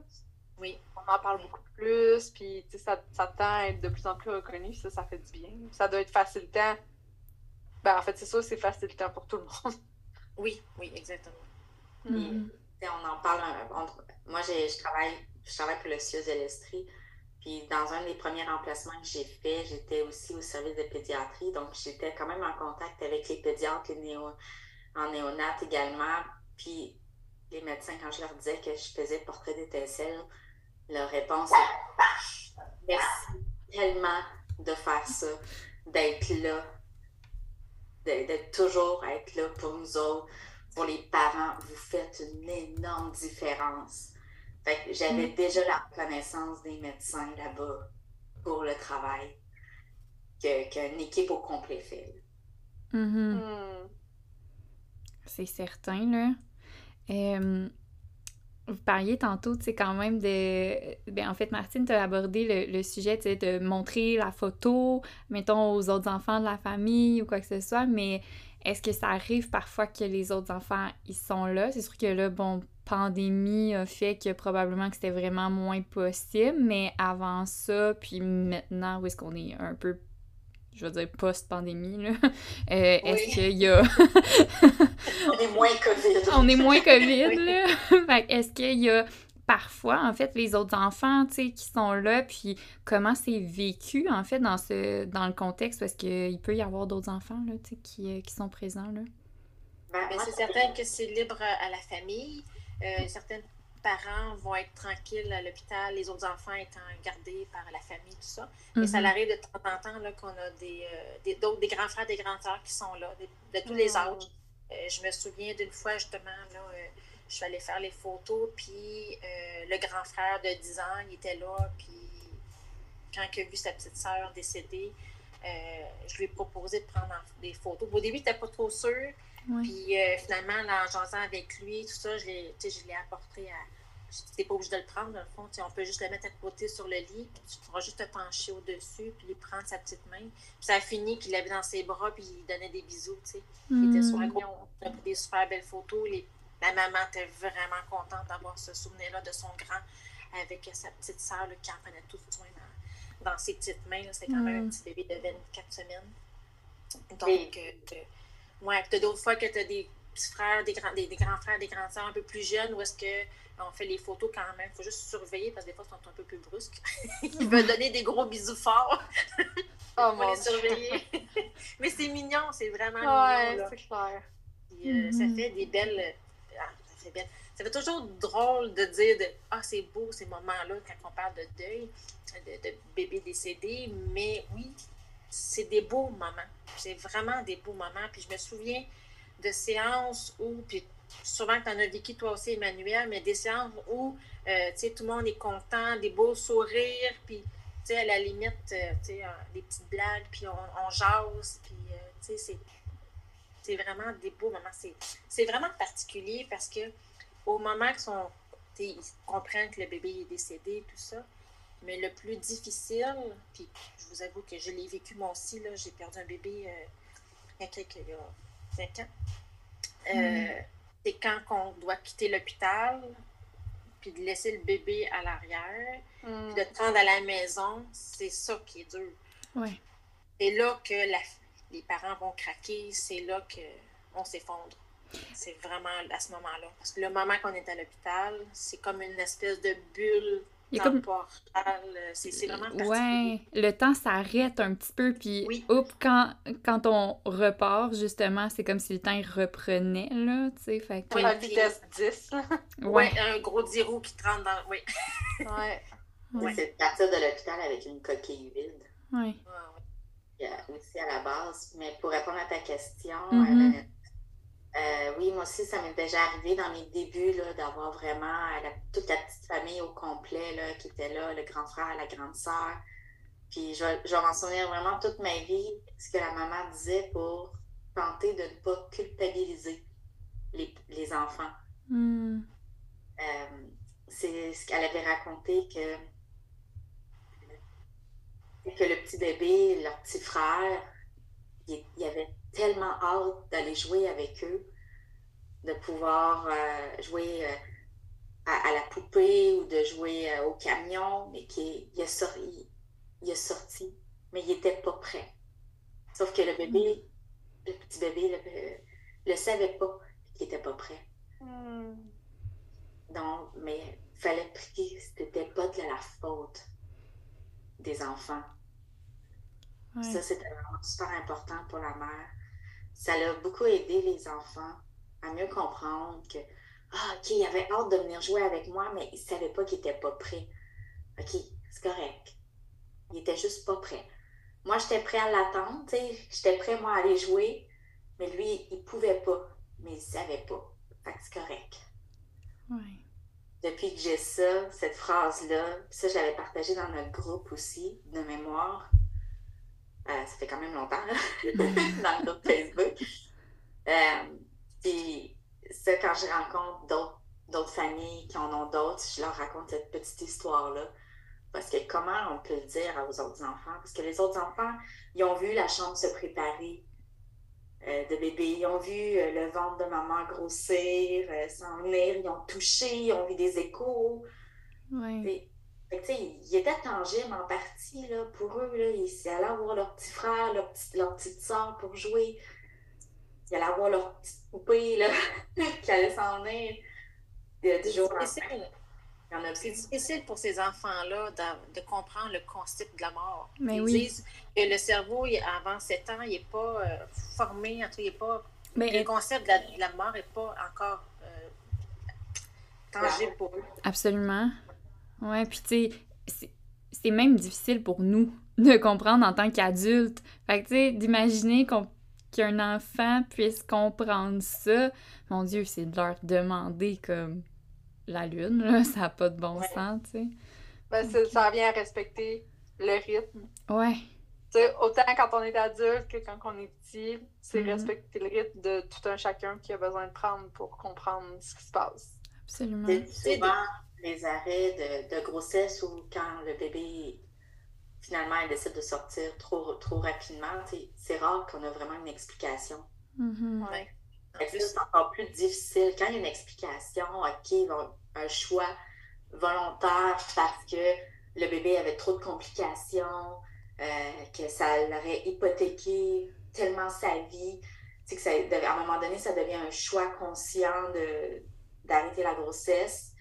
Oui. On en parle beaucoup plus. Puis, ça, ça tend à être de plus en plus reconnu. Ça, ça fait du bien. Ça doit être facilitant. Ben, en fait, c'est ça, c'est facilitant pour tout le monde. Oui, oui, exactement. On en parle. moi, je travaille je travaille pour le CIUS de l'Estrie. Puis dans un des premiers remplacements que j'ai fait, j'étais aussi au service de pédiatrie. Donc j'étais quand même en contact avec les pédiatres en néonat également. Puis les médecins, quand je leur disais que je faisais portrait d'étincelle, leur réponse est Merci tellement de faire ça, d'être là, d'être toujours être là pour nous autres, pour les parents. Vous faites une énorme différence j'avais mm. déjà la connaissance des médecins là-bas pour le travail qu'une équipe au complet fait. Mm-hmm. Mm. C'est certain, là. vous parliez tantôt, tu sais, quand même de... Ben, en fait, Martine, tu as abordé le, sujet, tu sais, de montrer la photo, mettons, aux autres enfants de la famille ou quoi que ce soit, mais est-ce que ça arrive parfois que les autres enfants, ils sont là? C'est sûr que là, bon, pandémie a fait que probablement que c'était vraiment moins possible, mais avant ça, puis maintenant, où est-ce qu'on est un peu, je veux dire, post-pandémie, là, euh, est-ce qu'il y a... On est moins COVID. On est moins COVID, là. fait est-ce qu'il y a parfois, en fait, les autres enfants, tu sais, qui sont là, puis comment c'est vécu, en fait, dans ce dans le contexte, parce qu'il peut y avoir d'autres enfants, là, tu sais, qui, euh, qui sont présents, là? Ben, c'est certain que c'est libre à la famille. Euh, certains parents vont être tranquilles à l'hôpital, les autres enfants étant gardés par la famille, tout ça. Mais ça mhm. arrive de temps en temps qu'on a des, euh, des, grands frères, des grands sœurs qui sont là, de, tous les âges. Euh, je me souviens d'une fois, justement, là, je suis allée faire les photos, puis le grand frère de 10 ans, il était là, puis quand il a vu sa petite sœur décédée, je lui ai proposé de prendre des photos. Au début, il n'était pas trop sûr. Puis euh, finalement, en jasant avec lui, tout ça, je l'ai apporté à. Tu n'es pas obligé de le prendre, dans le fond. On peut juste le mettre à côté sur le lit, puis tu pourras juste te pencher au-dessus, puis lui prendre sa petite main. Puis ça a fini qu'il l'avait dans ses bras, puis il donnait des bisous, tu sais. Il était sur un gros. On a pris des super belles photos. Les... La maman était vraiment contente d'avoir ce souvenir-là de son grand avec sa petite sœur qui en prenait tout soin dans, dans ses petites mains. C'était quand même un mm. petit bébé de 24 semaines. Donc, euh, Ouais, tu as d'autres fois que tu as des petits frères, des grands, des, grands frères, des grands sœurs un peu plus jeunes où est-ce que on fait les photos quand même. Il faut juste surveiller parce que des fois, ils sont un peu plus brusques. Ils veulent donner des gros bisous forts. oh, faut les surveiller. Mais c'est mignon, c'est vraiment ouais, mignon. c'est clair. Euh, ça fait des belles. Ah, ça fait belle. Ça fait toujours drôle de dire de Ah, c'est beau ces moments-là quand on parle de deuil, de, de bébé décédé. Mais oui, c'est des beaux moments. C'est vraiment des beaux moments. Puis je me souviens de séances où, puis souvent tu en as vécu toi aussi, Emmanuel, mais des séances où, euh, tout le monde est content, des beaux sourires, puis, à la limite, euh, des petites blagues, puis on, on jase, puis, euh, c'est vraiment des beaux moments. C'est vraiment particulier parce que au moment qu'ils comprennent que le bébé est décédé, tout ça, mais le plus difficile, puis je vous avoue que je l'ai vécu moi aussi, là, j'ai perdu un bébé euh, il y a quelques il y a cinq ans. Euh, mm. C'est quand on doit quitter l'hôpital, puis de laisser le bébé à l'arrière, puis de te mm. prendre à la maison, c'est ça qui est dur. Ouais. C'est là que les parents vont craquer, c'est là qu'on s'effondre. C'est vraiment à ce moment-là. Parce que le moment qu'on est à l'hôpital, c'est comme une espèce de bulle il comme... C'est vraiment Ouais, le temps s'arrête un petit peu, puis quand, quand on repart, justement, c'est comme si le temps il reprenait, là, tu sais, fait que... à vitesse 10, Ouais. un gros 10 roues qui te rentre dans... Oui. ouais. C'est de partir de l'hôpital avec une coquille vide. Oui. aussi à la base. Mais pour répondre à ta question, mm-hmm. Euh, oui, moi aussi, ça m'est déjà arrivé dans mes débuts d'avoir vraiment toute la petite famille au complet là, qui était là, le grand frère, la grande sœur. Puis je, vais m'en souvenir vraiment toute ma vie, ce que la maman disait pour tenter de ne pas culpabiliser les, enfants. Hmm. Euh, c'est ce qu'elle avait raconté que, que le petit bébé, leur petit frère, il, il avait tellement hâte d'aller jouer avec eux, de pouvoir euh, jouer euh, à, la poupée ou de jouer euh, au camion, mais qu'il il a, sorti, il, a sorti, mais il n'était pas prêt. Sauf que le bébé, le petit bébé, le, le savait pas qu'il n'était pas prêt. Hmm. Donc, mais il fallait prier, c'était pas de la faute des enfants. Ça, c'était vraiment super important pour la mère ça a beaucoup aidé les enfants à mieux comprendre que, ah, OK, il avait hâte de venir jouer avec moi, mais il ne savait pas qu'il n'était pas prêt. OK, c'est correct. Il était juste pas prêt. Moi, j'étais prêt à l'attendre, tu sais, j'étais prêt, moi, à aller jouer, mais lui, il pouvait pas, mais il savait pas. Fait que c'est correct. Oui. Depuis que j'ai ça, cette phrase-là, ça, je l'avais partagée dans notre groupe aussi, de mémoire, euh, ça fait quand même longtemps, dans le groupe Facebook. Euh, puis ça, quand je rencontre d'autres familles qui en ont d'autres, je leur raconte cette petite histoire-là. Parce que comment on peut le dire aux autres enfants? Parce que les autres enfants, ils ont vu la chambre se préparer euh, de bébé. Ils ont vu le ventre de maman grossir, s'en venir. Ils ont touché, ils ont vu des échos. Oui il était tangible en partie là, pour eux. Là. Ils allaient voir leur petit frère, leur, petite soeur pour jouer. Ils allaient voir leur petite poupée là, qui allait s'en venir du jour C'est difficile pour ces enfants-là de, comprendre le concept de la mort. Mais Ils oui. disent que le cerveau, avant 7 ans, il n'est pas euh, formé, en tout il pas. le concept de la, mort n'est pas encore euh, tangible pour eux. Absolument. Ouais, puis tu sais, c'est même difficile pour nous de comprendre en tant qu'adultes. Fait que tu sais, d'imaginer qu'un enfant puisse comprendre ça, mon Dieu, c'est de leur demander comme la lune, là, ça n'a pas de bon sens, tu sais. Ben, ça vient à respecter le rythme. Ouais. Tu sais, autant quand on est adulte que quand on est petit, c'est mm-hmm. respecter le rythme de tout un chacun qui a besoin de prendre pour comprendre ce qui se passe. Absolument. C'est les arrêts de, grossesse ou quand le bébé, finalement, il décide de sortir trop, trop rapidement, c'est rare qu'on a vraiment une explication. Mm-hmm. C'est encore plus difficile. Quand il y a une explication, OK, un choix volontaire parce que le bébé avait trop de complications, euh, que ça l'aurait hypothéqué tellement sa vie, que ça, à un moment donné, ça devient un choix conscient d'arrêter la grossesse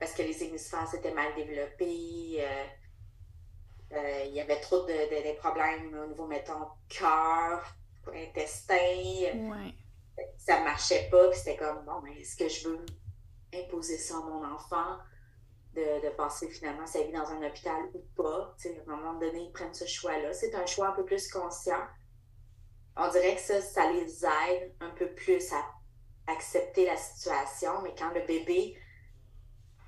parce que les hémisphères étaient mal développés. Euh, euh, il y avait trop de, problèmes au niveau, mettons, cœur, intestin. Ouais. Ça marchait pas. Puis c'était comme, bon, mais est-ce que je veux imposer ça à mon enfant? De, passer finalement sa vie dans un hôpital ou pas? à un moment donné, ils prennent ce choix-là. C'est un choix un peu plus conscient. On dirait que ça, ça les aide un peu plus à accepter la situation, mais quand le bébé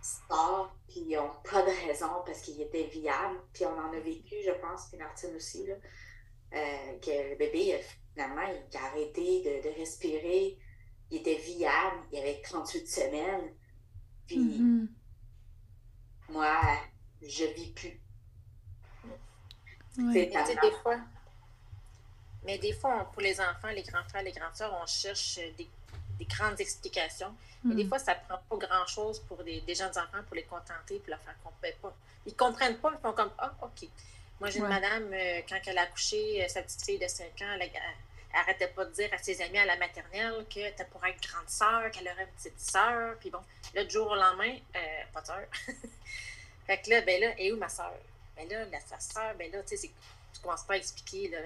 sort, puis ils n'ont pas de raison parce qu'il était viable. Puis on en a vécu, je pense, puis Martine aussi, là, euh, que le bébé, finalement, il a arrêté de, respirer. Il était viable, il avait 38 semaines. Puis mm-hmm. moi, je vis plus. mais des fois, mais des fois, pour les enfants, les grands frères, les grandes sœurs, on cherche des des grandes explications. Mais des hmm. fois, ça prend pas grand-chose pour des, des, jeunes enfants pour les contenter, pour leur faire comprendre. Pas. Ils comprennent pas, ils font comme Ah, OK. Moi, j'ai une madame, euh, quand elle a accouché, sa petite fille de 5 ans, elle, arrêtait pas de dire à ses amis à la maternelle que était pour être grande sœur, qu'elle aurait une petite sœur. Puis bon, le jour au lendemain, pas de sœur. fait que là, ben là, et où ma sœur? Ben là, la, sa sœur, ben là, tu sais, tu commences pas à expliquer, là.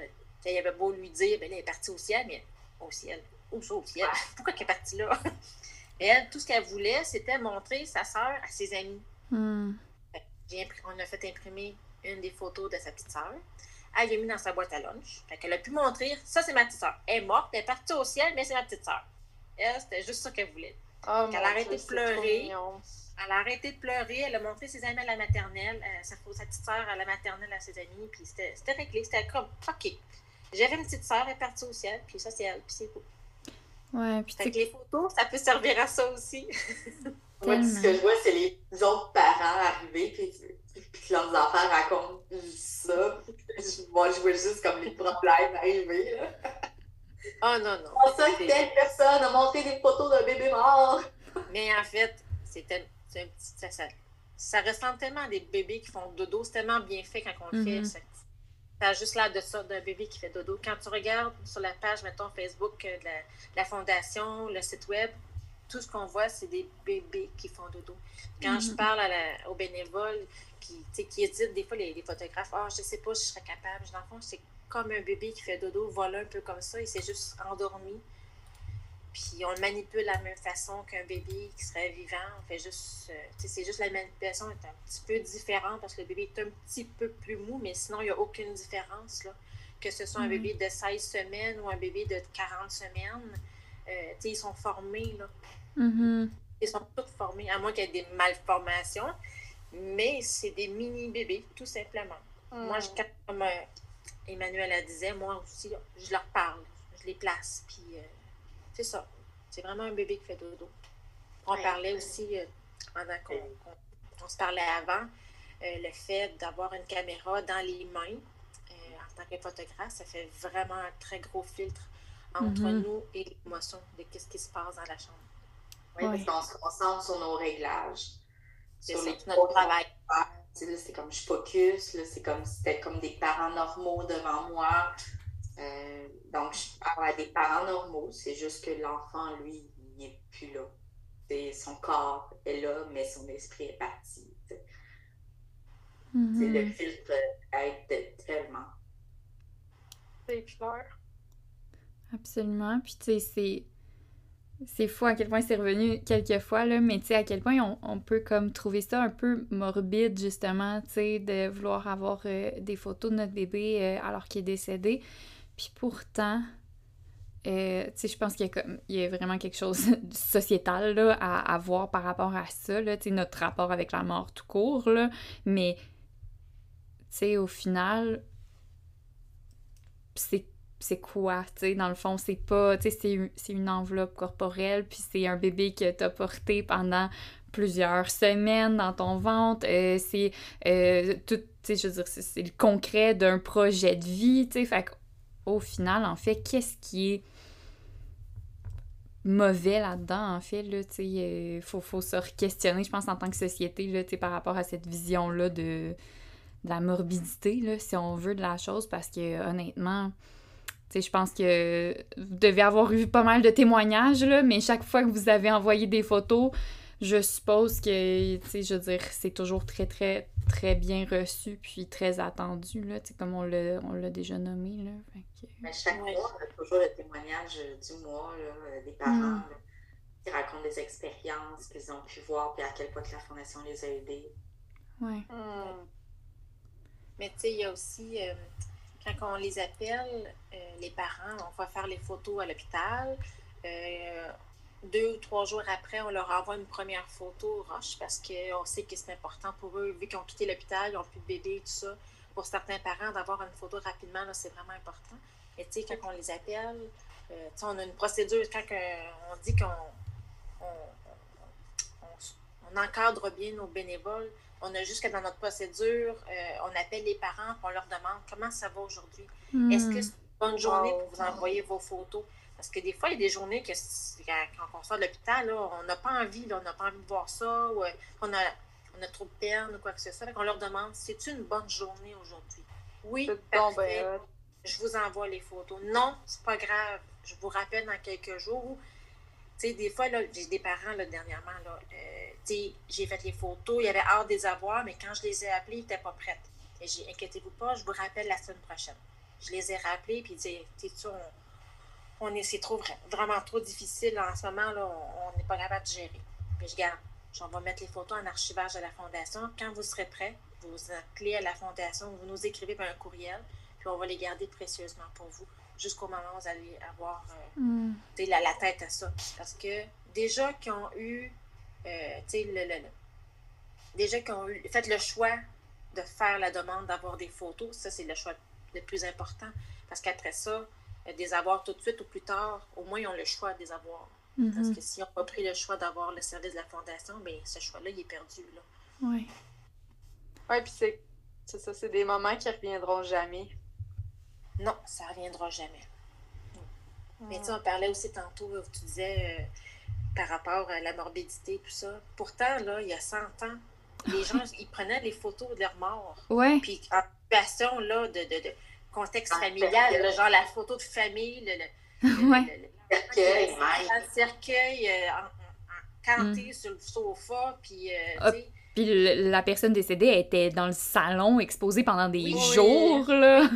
Il avait beau lui dire, ben là, elle est partie au ciel, mais au ciel. Où ça, au ciel? Pourquoi elle est partie là? Et elle, tout ce qu'elle voulait, c'était montrer sa sœur à ses amis. Hmm. On a fait imprimer une des photos de sa petite sœur. Elle l'a mis dans sa boîte à lunch. Fait qu'elle a pu montrer, ça, c'est ma petite sœur. Elle est morte, elle est partie au ciel, mais c'est ma petite sœur. Elle, c'était juste ça qu'elle voulait. Oh, elle a arrêté de pleurer. Elle a arrêté de pleurer. Elle a montré ses amis à la maternelle, euh, sa, sa, petite sœur à la maternelle à ses amis. Puis c'était réglé. C'était comme, OK. J'avais une petite sœur, elle est partie au ciel, puis ça, c'est elle, puis c'est cool. Ouais, puis fait que les photos, ça peut servir à ça aussi. Moi, ce que je vois, c'est les autres parents arriver, puis, que leurs enfants racontent ça. Moi, je vois juste comme les problèmes arriver. Là. Oh non, non. C'est ça que telle personne a montré des photos d'un bébé mort. Mais en fait, c'était un petit. Ça, ça, ça, ressemble tellement à des bébés qui font dodo. C'est tellement bien fait quand on le fait. Mm-hmm. Ça a juste l'air de ça, d'un bébé qui fait dodo. Quand tu regardes sur la page, mettons, Facebook euh, de la, fondation, le site web, tout ce qu'on voit, c'est des bébés qui font dodo. Quand je mhm. parle à aux bénévoles qui, qui éditent des fois les, photographes, ah, je sais pas si je serais capable. Dans le fond, c'est comme un bébé qui fait dodo, voilà un peu comme ça, il s'est juste endormi. Puis on le manipule de la même façon qu'un bébé qui serait vivant. On fait juste. Euh, c'est juste la manipulation est un petit peu différente parce que le bébé est un petit peu plus mou, mais sinon, il n'y a aucune différence. Là. Que ce soit un bébé de 16 semaines ou un bébé de 40 semaines, euh, ils sont formés. Là. Mm-hmm. Ils sont tous formés, à moins qu'il y ait des malformations. Mais c'est des mini-bébés, tout simplement. Moi, je, comme euh, Emmanuel a disait, moi aussi, je leur parle, je les place. Puis c'est ça. C'est vraiment un bébé qui fait dodo. On parlait aussi, euh, pendant qu'on se parlait avant, euh, le fait d'avoir une caméra dans les mains euh, en tant que photographe, ça fait vraiment un très gros filtre entre mm-hmm. nous et l'émotion de ce qui se passe dans la chambre. Oui, parce qu'on se concentre sur nos réglages. Sur les, notre travail. C'est comme je focus, c'est comme si c'était comme des parents normaux devant moi. Euh, donc, je parle à des parents normaux, c'est juste que l'enfant, lui, il n'est plus là. son corps est là, mais son esprit est parti. Mm-hmm. Le filtre aide tellement. C'est clair. Absolument. Puis, tu sais, c'est. C'est fou à quel point c'est revenu quelques fois, là, mais tu sais, à quel point on, on, peut comme trouver ça un peu morbide, justement, tu sais, de vouloir avoir euh, des photos de notre bébé euh, alors qu'il est décédé. Puis pourtant, euh, tu sais, je pense qu'il y, a vraiment quelque chose de sociétal là, à, voir par rapport à ça, là, notre rapport avec la mort tout court, là. Mais, tu au final, c'est c'est quoi, tu sais, dans le fond, c'est pas, tu sais, c'est une enveloppe corporelle, puis c'est un bébé que t'as porté pendant plusieurs semaines dans ton ventre, euh, c'est euh, tout, tu sais, je veux dire, c'est le concret d'un projet de vie, tu sais, fait au final, en fait, qu'est-ce qui est mauvais là-dedans, en fait, là, tu sais, euh, faut, faut se questionner, je pense, en tant que société, là, tu sais, par rapport à cette vision-là de, la morbidité, là, si on veut de la chose, parce que, honnêtement, tu sais, je pense que vous devez avoir eu pas mal de témoignages, là, mais chaque fois que vous avez envoyé des photos, je suppose que, tu sais, je veux dire, c'est toujours très, très, très bien reçu puis très attendu, là, tu sais, comme on l'a déjà nommé, là. Mais chaque mois, on a toujours le témoignage du mois, là, des parents, mm. qui racontent des expériences qu'ils ont pu voir puis à quel point la Fondation les a aidés. Oui. Mm. Mais tu sais, il y a aussi, euh, quand on les appelle, euh, les parents, on va faire les photos à l'hôpital. Euh, deux ou trois jours après, on leur envoie une première photo roche parce qu'on sait que c'est important pour eux, vu qu'ils ont quitté l'hôpital, ils n'ont plus de bébé, tout ça. Pour certains parents, d'avoir une photo rapidement, c'est vraiment important. Et tu sais, quand on les appelle, euh, on a une procédure, quand on dit qu'on on, encadre bien nos bénévoles, on a juste que dans notre procédure, euh, on appelle les parents, on leur demande comment ça va aujourd'hui. Hmm. Est-ce que c'est une bonne journée pour vous envoyer vos photos? Parce que des fois, il y a des journées que quand on sort de l'hôpital, on n'a pas envie, on n'a pas envie de voir ça, ou euh, on, a, on a trop de peine ou quoi que ce soit. on leur demande c'est une bonne journée aujourd'hui? Oui, parfait. Je vous envoie les photos. Non, c'est pas grave. Je vous rappelle dans quelques jours. Tu sais, des fois, j'ai des parents, là, dernièrement, là, euh, tu sais, j'ai fait les photos, il y avait hâte de les avoir, mais quand je les ai appelés, ils n'étaient pas prêts. Et j'ai, inquiétez-vous pas, je vous rappelle la semaine prochaine. Je les ai rappelés, puis ils disaient, tu sais, on, est, c'est trop, vraiment trop difficile en ce moment, là, on n'est pas capable de gérer. Puis je garde, on va mettre les photos en archivage de la Fondation. Quand vous serez prêt, vous appelez à la Fondation, vous nous écrivez par un courriel, puis on va les garder précieusement pour vous jusqu'au moment où vous allez avoir euh, mm. la, la, tête à ça. Parce que déjà qu'ils ont eu, euh, le, déjà qu'ils ont eu, fait le choix de faire la demande d'avoir des photos, ça c'est le choix le plus important. Parce qu'après ça, des avoir tout de suite ou plus tard, au moins ils ont le choix de les avoir. Parce mm-hmm. que s'ils n'ont pas pris le choix d'avoir le service de la fondation, bien, ce choix-là, il est perdu. Là. Oui. Oui, puis c'est, c'est ça, c'est des moments qui reviendront jamais. Non, ça ne reviendra jamais. Mais tu on parlait aussi tantôt, tu disais euh, par rapport à la morbidité, tout ça. Pourtant, là, il y a 100 ans, les gens, ils prenaient les photos de leur mort. Ouais. Puis en situation, là, de, de, de contexte familial, genre la photo de famille, le, le, ouais. cercueil, le cercueil euh, en, canté mm. sur le sofa, puis, euh, puis la personne décédée était dans le salon exposée pendant des jours, là.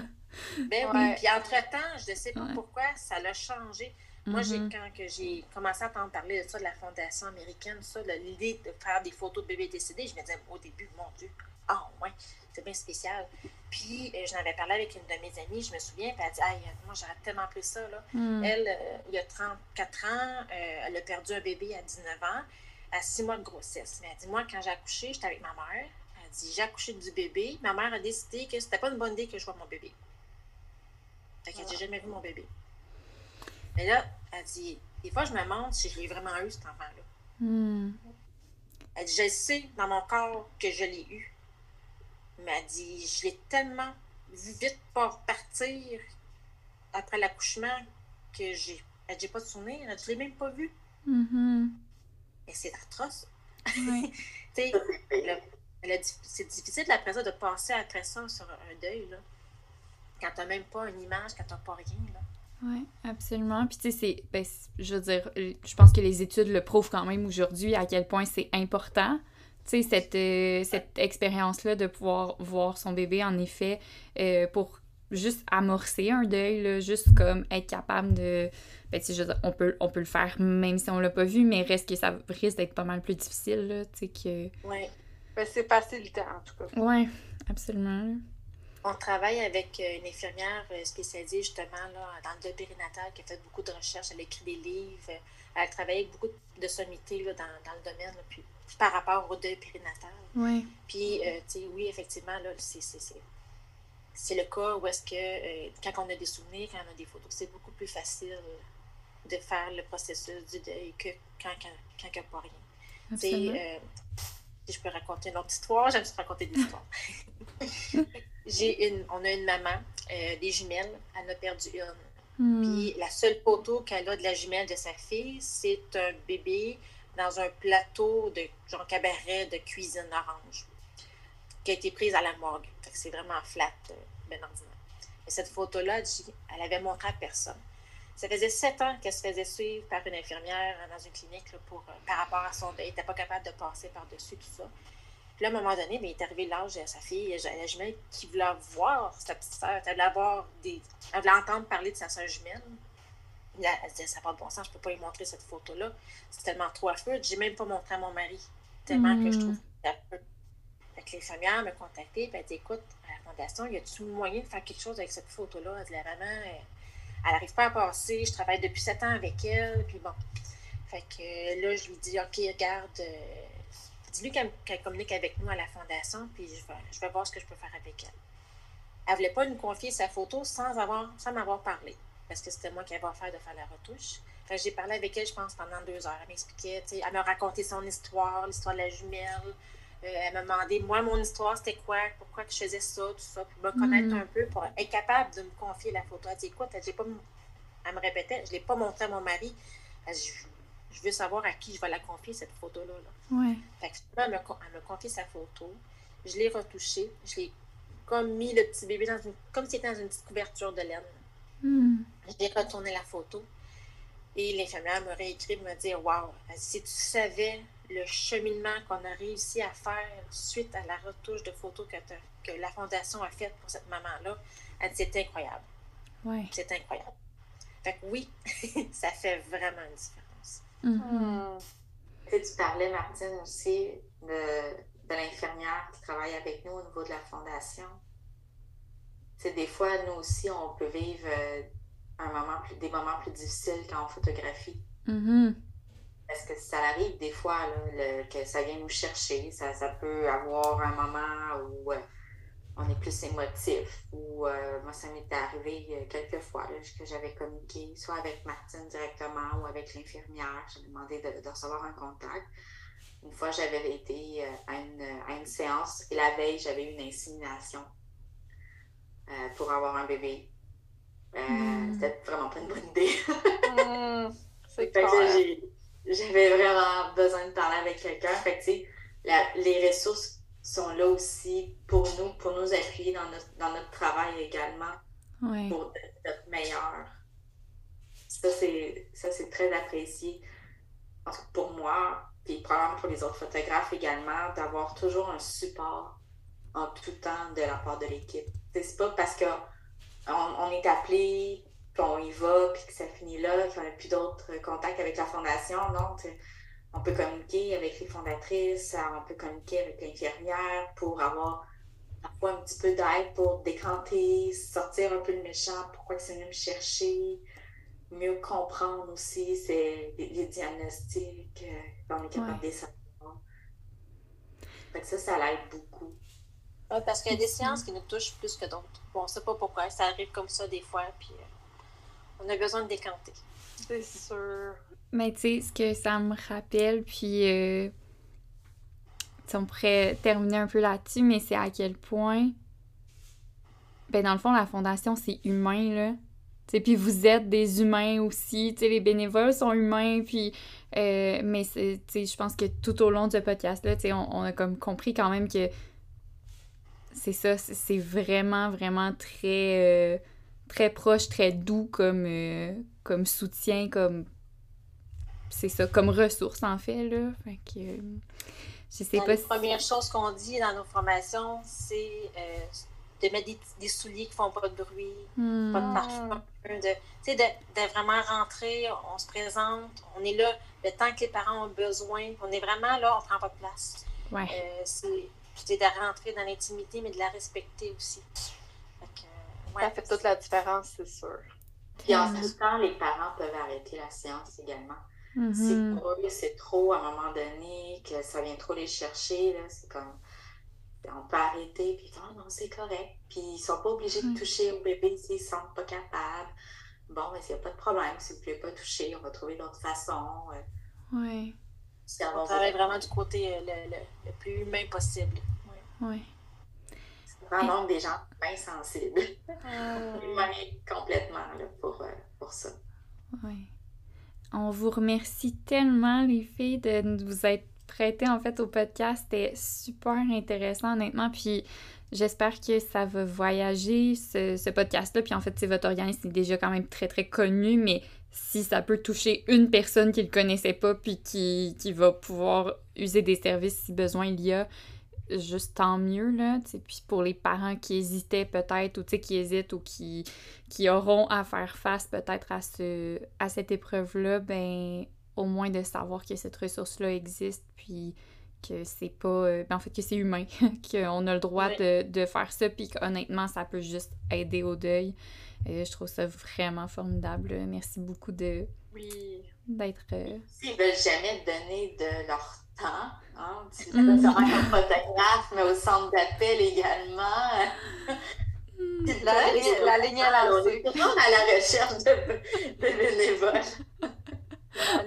Ben oui, puis entre-temps, je ne sais pas pourquoi, ça l'a changé. Moi, j'ai mm-hmm. quand j'ai commencé à entendre parler de ça, de la Fondation américaine, ça, l'idée de faire des photos de bébés décédés, je me disais au début, mon Dieu, ah ouais, bien spécial. Puis euh, j'en avais parlé avec une de mes amies, je me souviens, puis elle a dit, aïe, moi j'aurais tellement pris ça. Là. Mm. Elle, euh, il y a 34 ans, euh, elle a perdu un bébé à 19 ans, à 6 mois de grossesse. Mais elle dit, moi, quand j'ai accouché, j'étais avec ma mère. Elle dit, j'ai accouché du bébé. Ma mère a décidé que c'était pas une bonne idée que je vois mon bébé. Fait qu'elle n'a jamais vu mon bébé. Mais là, elle dit, des fois, je me demande si je l'ai vraiment eu, cet enfant-là. Hmm. Elle dit, je sais dans mon corps que je l'ai eu. Elle dit, je l'ai tellement vu vite partir après l'accouchement que j'ai j'ai pas de souvenir. Je l'ai même pas vu. Mm-hmm. Et c'est atroce. Oui. c'est difficile après ça de passer après ça sur un deuil. Là quand t'as même pas une image, quand t'as pas rien, là. Oui, absolument. Puis tu sais, c'est, ben, je veux dire, je pense que les études le prouvent quand même aujourd'hui à quel point c'est important. Tu sais, cette, euh, cette expérience-là de pouvoir voir son bébé, en effet, euh, pour juste amorcer un deuil, là, juste comme être capable de... Ben, tu sais, on peut, on peut le faire même si on l'a pas vu, mais reste que ça risque d'être pas mal plus difficile, là, tu sais, que... Oui. Ben, c'est facilitant, en tout cas. Oui, absolument. On travaille avec euh, une infirmière spécialisée justement là, dans le deuil périnatal qui a fait beaucoup de recherches, elle a écrit des livres, elle a travaillé avec beaucoup de sommités là, dans, dans, le domaine, puis, par rapport au deuil périnatal. Oui. Puis, euh, tu sais, oui, effectivement, là, c'est le cas où est-ce que quand on a des souvenirs, quand on a des photos, c'est beaucoup plus facile de faire le processus du deuil que quand il quand, n'y a pas rien. si je peux raconter une autre histoire, j'aime raconter une histoire. J'ai une, on a une maman, euh, des jumelles, elle a perdu une. Hmm. Puis la seule photo qu'elle a de la jumelle de sa fille, c'est un bébé dans un plateau de genre cabaret de cuisine orange qui a été prise à la morgue. c'est vraiment flat, euh, ben ordinaire. Mais cette photo-là, elle avait montré à personne. Ça faisait sept ans qu'elle se faisait suivre par une infirmière dans une clinique pour, euh, par rapport à son deuil. Elle n'était pas capable de passer par-dessus tout ça. Puis là, à un moment donné, mais il est arrivé l'âge à sa fille, la jumelle, qui voulait voir sa petite sœur. Elle voulait avoir des. Elle voulait entendre parler de sa sœur jumelle. Là, elle disait, ça n'a pas de bon sens, je ne peux pas lui montrer cette photo-là. C'est tellement trop affreux. J'ai même pas montré à mon mari, tellement que je trouve mm. affreux. Fait que l'infirmière m'a contacté, puis elle dit, écoute, à la fondation, y a-tu moyen de faire quelque chose avec cette photo-là? Elle dit, la maman, elle n'arrive pas à passer, je travaille depuis sept ans avec elle, puis bon. Fait que là, je lui dis, OK, regarde, euh, dis-lui qu'elle communique avec nous à la fondation, puis je vais, voir ce que je peux faire avec elle. Elle ne voulait pas nous confier sa photo sans avoir sans m'avoir parlé, parce que c'était moi qui avais affaire de faire la retouche. j'ai parlé avec elle, je pense, pendant deux heures. Elle m'expliquait, elle m'a raconté son histoire, l'histoire de la jumelle. Euh, elle m'a demandé, moi, mon histoire, c'était quoi, pourquoi que je faisais ça, tout ça, pour me connaître mm. un peu, pour être capable de me confier la photo. Elle dit, écoute, elle, pas, elle me répétait, je ne l'ai pas montré à mon mari. Elle dit, je veux savoir à qui je vais la confier, cette photo-là. Ouais. Fait que elle me, elle me confié sa photo. Je l'ai retouchée. Je l'ai comme mis le petit bébé dans une. comme s'il était dans une petite couverture de laine. Hmm. J'ai retourné la photo. Et l'infirmière me réécrit me dire Waouh, si tu savais le cheminement qu'on a réussi à faire suite à la retouche de photos que, que la Fondation a faite pour cette maman-là, elle dit c'est incroyable. Ouais. C'est incroyable. Fait que oui, ça fait vraiment une différence. Mm-hmm. Tu parlais, Martine, aussi de, de l'infirmière qui travaille avec nous au niveau de la Fondation. C'est des fois, nous aussi, on peut vivre euh, un moment plus, des moments plus difficiles quand on photographie. Mm-hmm. Parce que ça arrive des fois que ça vient nous chercher. Ça, peut avoir un moment où euh, on est plus émotif. Ou euh, moi, ça m'est arrivé quelques fois que j'avais communiqué, soit avec Martine directement ou avec l'infirmière. J'avais demandé de, recevoir un contact. Une fois, j'avais été à une, séance et la veille, j'avais eu une insémination pour avoir un bébé. Hmm. C'était vraiment pas une bonne idée. Hmm, c'est j'avais vraiment besoin de parler avec quelqu'un. Fait que, les ressources sont là aussi pour nous, pour nous appuyer dans notre, dans notre travail également, pour être meilleur. Ça, c'est très apprécié pour moi, puis probablement pour les autres photographes également, d'avoir toujours un support en tout temps de la part de l'équipe. C'est pas parce qu'on on est appelé qu'on y va, puis que ça finit là, qu'on n'a plus d'autres contacts avec la fondation. Non, on peut communiquer avec les fondatrices, on peut communiquer avec l'infirmière pour avoir parfois un petit peu d'aide pour décanter, sortir un peu le méchant, pourquoi c'est venu me chercher, mieux comprendre aussi c'est les, diagnostics, euh, qu'on est capable de savoir. Ça, ça l'aide beaucoup. Parce qu'il y a des séances qui nous touchent plus que d'autres. Bon, on ne sait pas pourquoi, ça arrive comme ça des fois, puis euh, on a besoin de décanter. C'est sûr. Mais tu sais, ce que ça me rappelle, puis euh, on pourrait terminer un peu là-dessus, mais c'est à quel point, ben dans le fond, la fondation, c'est humain, là. T'sais, puis vous êtes des humains aussi, tu les bénévoles sont humains, puis... Euh, mais je pense que tout au long du podcast-là, on, on a comme compris quand même que c'est ça, c'est vraiment, vraiment très... Euh, très proche, très doux comme, euh, comme soutien, comme. C'est ça, comme ressource en fait, là. Fait que. Euh, je sais pas. La première chose qu'on dit dans nos formations, c'est euh, de mettre des, souliers qui font pas de bruit, hmm. pas de parfum, de, de, de, vraiment rentrer, on se présente, on est là le temps que les parents ont besoin, on est vraiment là, on prend pas de place. Ouais. C'est de rentrer dans l'intimité, mais de la respecter aussi ça fait toute la différence, c'est sûr. Puis en ce temps, les parents peuvent arrêter la séance également. Mm-hmm. Si pour eux, c'est trop à un moment donné, que ça vient trop les chercher, c'est comme on peut arrêter, puis oh non, c'est correct. Puis ils sont pas obligés de mm. toucher au bébé s'ils ne sont pas capables. Bon, mais il n'y a pas de problème. Si vous ne voulez pas toucher, on va trouver d'autres façons. Oui. On travaille vraiment du côté euh, le, le, plus humain possible. Oui. Ouais vraiment des gens bien sensibles. Euh... complètement là, pour, euh, pour ça. Oui. On vous remercie tellement, les filles, de vous être prêtées en fait au podcast. C'était super intéressant, honnêtement. Puis j'espère que ça va voyager, ce, ce podcast-là. Puis en fait, c'est votre organisme est déjà quand même très, très connu, mais si ça peut toucher une personne qui le connaissait pas, puis qui, qui va pouvoir user des services si besoin il y a, juste tant mieux, là, puis pour les parents qui hésitaient peut-être, ou qui hésitent, ou qui, qui auront à faire face peut-être à, ce, à cette épreuve-là, ben au moins de savoir que cette ressource-là existe, puis que c'est pas... Euh, ben, en fait, que c'est humain, qu'on a le droit de, de, faire ça, puis qu'honnêtement, ça peut juste aider au deuil. Euh, je trouve ça vraiment formidable. Merci beaucoup de... Oui. D'être... Euh... S'ils veulent jamais donner de leur temps, Hein? Tu peux mm. un photographe, mais au centre d'appel également. Mm. La, ligne, la ligne est lancée. On est à la recherche de, de bénévoles.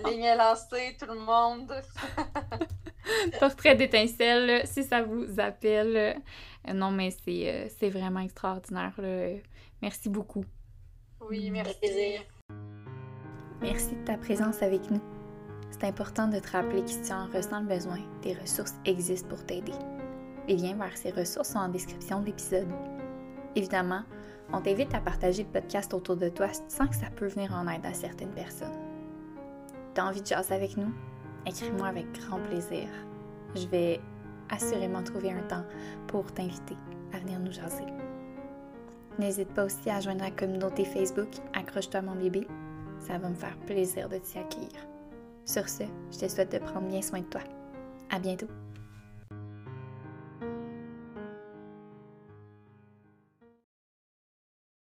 La ligne est lancée, tout le monde. Portrait d'étincelle, si ça vous appelle. Non, mais c'est euh, vraiment extraordinaire. Merci beaucoup. Oui, merci. Merci de ta présence avec nous. C'est important de te rappeler que si tu en ressens le besoin, des ressources existent pour t'aider. Les liens vers ces ressources sont en description de l'épisode. Évidemment, on t'invite à partager le podcast autour de toi si tu sens que ça peut venir en aide à certaines personnes. T'as envie de jaser avec nous? Écris-moi avec grand plaisir. Je vais assurément trouver un temps pour t'inviter à venir nous jaser. N'hésite pas aussi à joindre la communauté Facebook Accroche-toi mon bébé. Ça va me faire plaisir de t'y accueillir. Sur ce, je te souhaite de prendre bien soin de toi. À bientôt!